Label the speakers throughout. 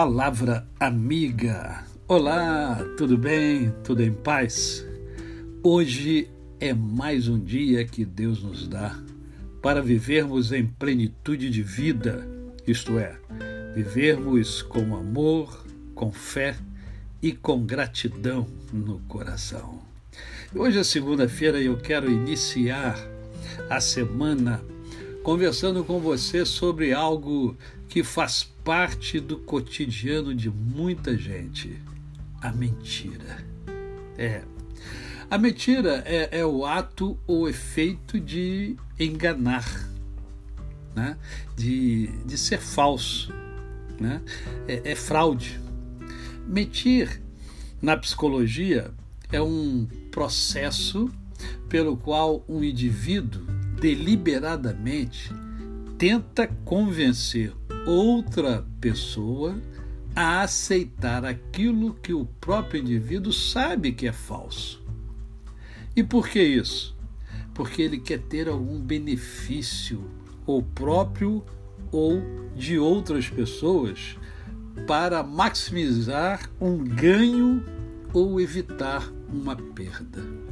Speaker 1: Palavra Amiga. Olá, tudo bem? Tudo em paz? Hoje é mais um dia que Deus nos dá para vivermos em plenitude de vida, isto é, vivermos com amor, com fé e com gratidão no coração. Hoje é segunda-feira e eu quero iniciar a semana conversando com você sobre algo que faz parte do cotidiano de muita gente: a mentira. É. A mentira é, é o ato ou efeito de enganar, né? de, de ser falso. Né? É, é fraude. Mentir, na psicologia, é um processo pelo qual um indivíduo deliberadamente tenta convencer outra pessoa a aceitar aquilo que o próprio indivíduo sabe que é falso. E por que isso? Porque ele quer ter algum benefício, ou próprio ou de outras pessoas, para maximizar um ganho ou evitar uma perda.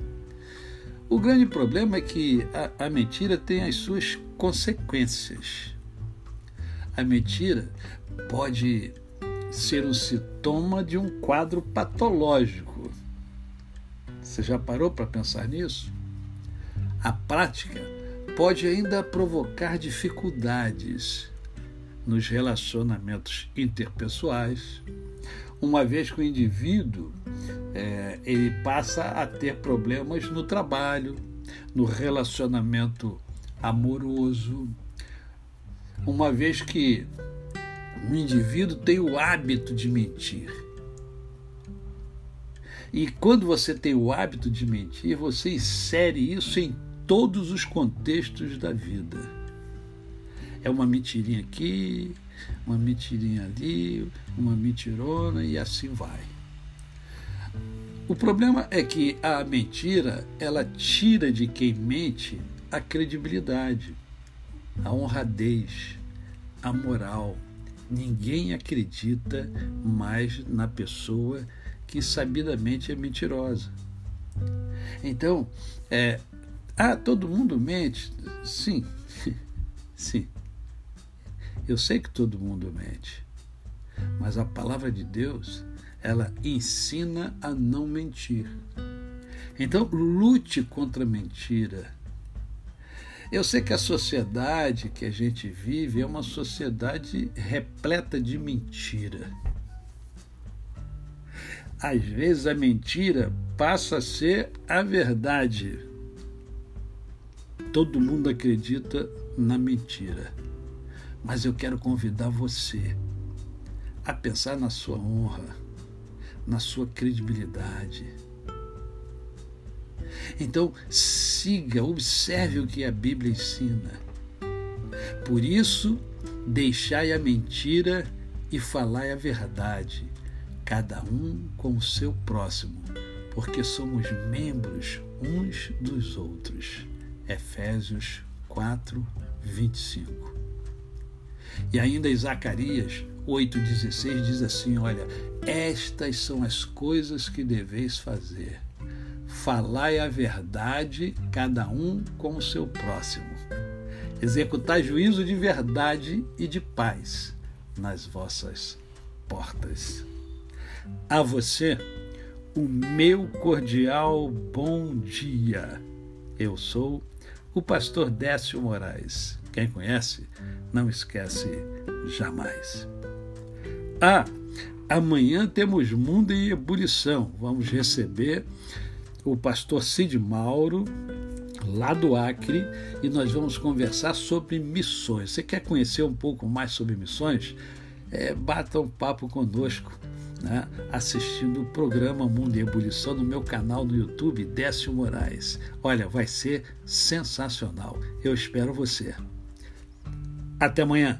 Speaker 1: O grande problema é que a, a mentira tem as suas consequências. A mentira pode ser um sintoma de um quadro patológico. Você já parou para pensar nisso? A prática pode ainda provocar dificuldades nos relacionamentos interpessoais, uma vez que o indivíduo é, ele passa a ter problemas no trabalho, no relacionamento amoroso, uma vez que o indivíduo tem o hábito de mentir. E quando você tem o hábito de mentir, você insere isso em todos os contextos da vida. É uma mentirinha aqui, uma mentirinha ali, uma mentirona e assim vai. O problema é que a mentira, ela tira de quem mente a credibilidade, a honradez, a moral. Ninguém acredita mais na pessoa que sabidamente é mentirosa. Então, é, ah, todo mundo mente? Sim, sim. Eu sei que todo mundo mente, mas a palavra de Deus, ela ensina a não mentir. Então, lute contra a mentira. Eu sei que a sociedade que a gente vive é uma sociedade repleta de mentira. Às vezes a mentira passa a ser a verdade. Todo mundo acredita na mentira. Mas eu quero convidar você a pensar na sua honra, na sua credibilidade. Então, siga, observe o que a Bíblia ensina. Por isso, deixai a mentira e falai a verdade, cada um com o seu próximo, porque somos membros uns dos outros. Efésios 4, 25. E ainda em Zacarias 8,16 diz assim: Olha, estas são as coisas que deveis fazer. Falai a verdade, cada um com o seu próximo. Executai juízo de verdade e de paz nas vossas portas. A você, o meu cordial bom dia. Eu sou o pastor Décio Moraes. Quem conhece, não esquece jamais. Ah, amanhã temos Mundo em Ebulição. Vamos receber o pastor Cid Mauro, lá do Acre, e nós vamos conversar sobre missões. Você quer conhecer um pouco mais sobre missões? É, bata um papo conosco. Né, assistindo o programa Mundo em Ebulição no meu canal no YouTube, Décio Moraes. Olha, vai ser sensacional. Eu espero você. Até amanhã.